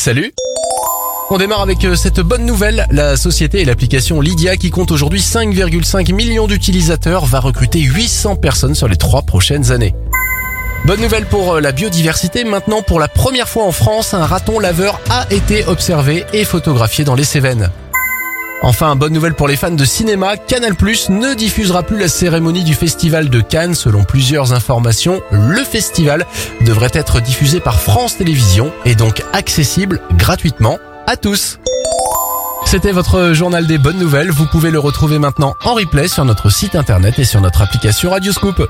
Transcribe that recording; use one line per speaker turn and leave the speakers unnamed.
Salut on démarre avec euh, cette bonne nouvelle. La société et l'application Lydia, qui compte aujourd'hui 5,5 millions d'utilisateurs, va recruter 800 personnes sur les trois prochaines années. Bonne nouvelle pour euh, la biodiversité. Maintenant, pour la première fois en France, un raton laveur a été observé et photographié dans les Cévennes. Enfin, bonne nouvelle pour les fans de cinéma, Canal ne diffusera plus la cérémonie du Festival de Cannes. Selon plusieurs informations, le festival devrait être diffusé par France Télévisions et donc accessible gratuitement à tous. C'était votre journal des bonnes nouvelles. Vous pouvez le retrouver maintenant en replay sur notre site internet et sur notre application Radioscoop.